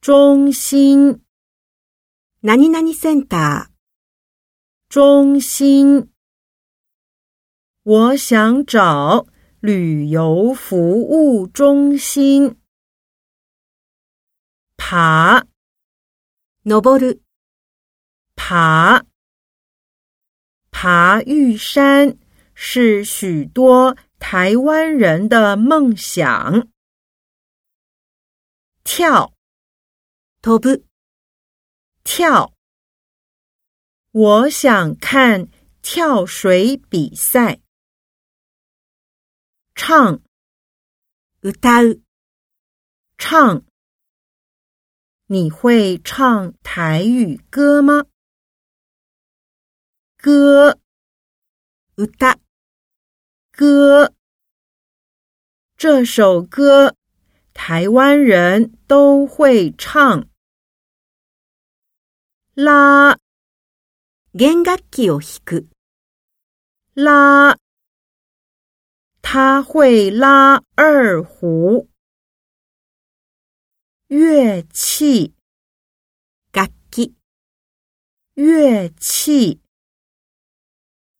中心。何々センター。中心。我想找旅游服务中心。爬。登る。爬。爬玉山是许多台湾人的梦想。跳。 飛ぶ。跳。我想看跳水比赛。唱。歌う。唱。你会唱台语歌吗？歌。歌。歌。这首歌台湾人都会唱。拉。弦楽器を弾く。拉。他会拉二胡。乐器。楽器。乐器。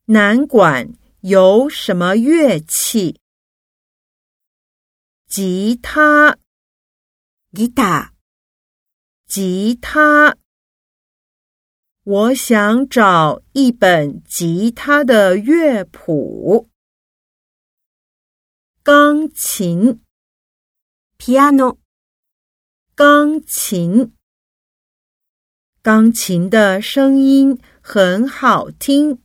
南管有什么乐器？吉他。ギター。吉他。 我想找一本吉他的乐谱。钢琴。ピアノ。钢琴。钢琴的声音很好听。